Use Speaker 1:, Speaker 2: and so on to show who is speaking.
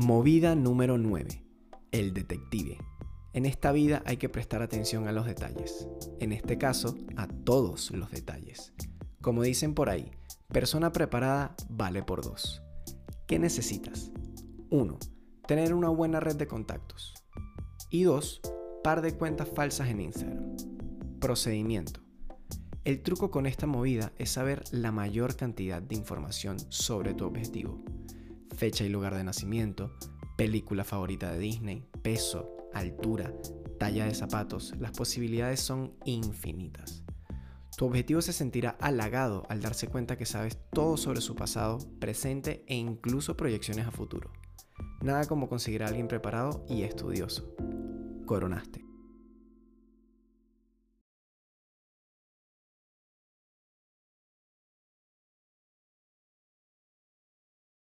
Speaker 1: Movida número 9. El detective. En esta vida hay que prestar atención a los detalles. En este caso, a todos los detalles. Como dicen por ahí, persona preparada vale por dos. ¿Qué necesitas? 1. Tener una buena red de contactos. Y 2. Par de cuentas falsas en Instagram. Procedimiento. El truco con esta movida es saber la mayor cantidad de información sobre tu objetivo fecha y lugar de nacimiento, película favorita de Disney, peso, altura, talla de zapatos, las posibilidades son infinitas. Tu objetivo se sentirá halagado al darse cuenta que sabes todo sobre su pasado, presente e incluso proyecciones a futuro. Nada como conseguir a alguien preparado y estudioso. Coronaste.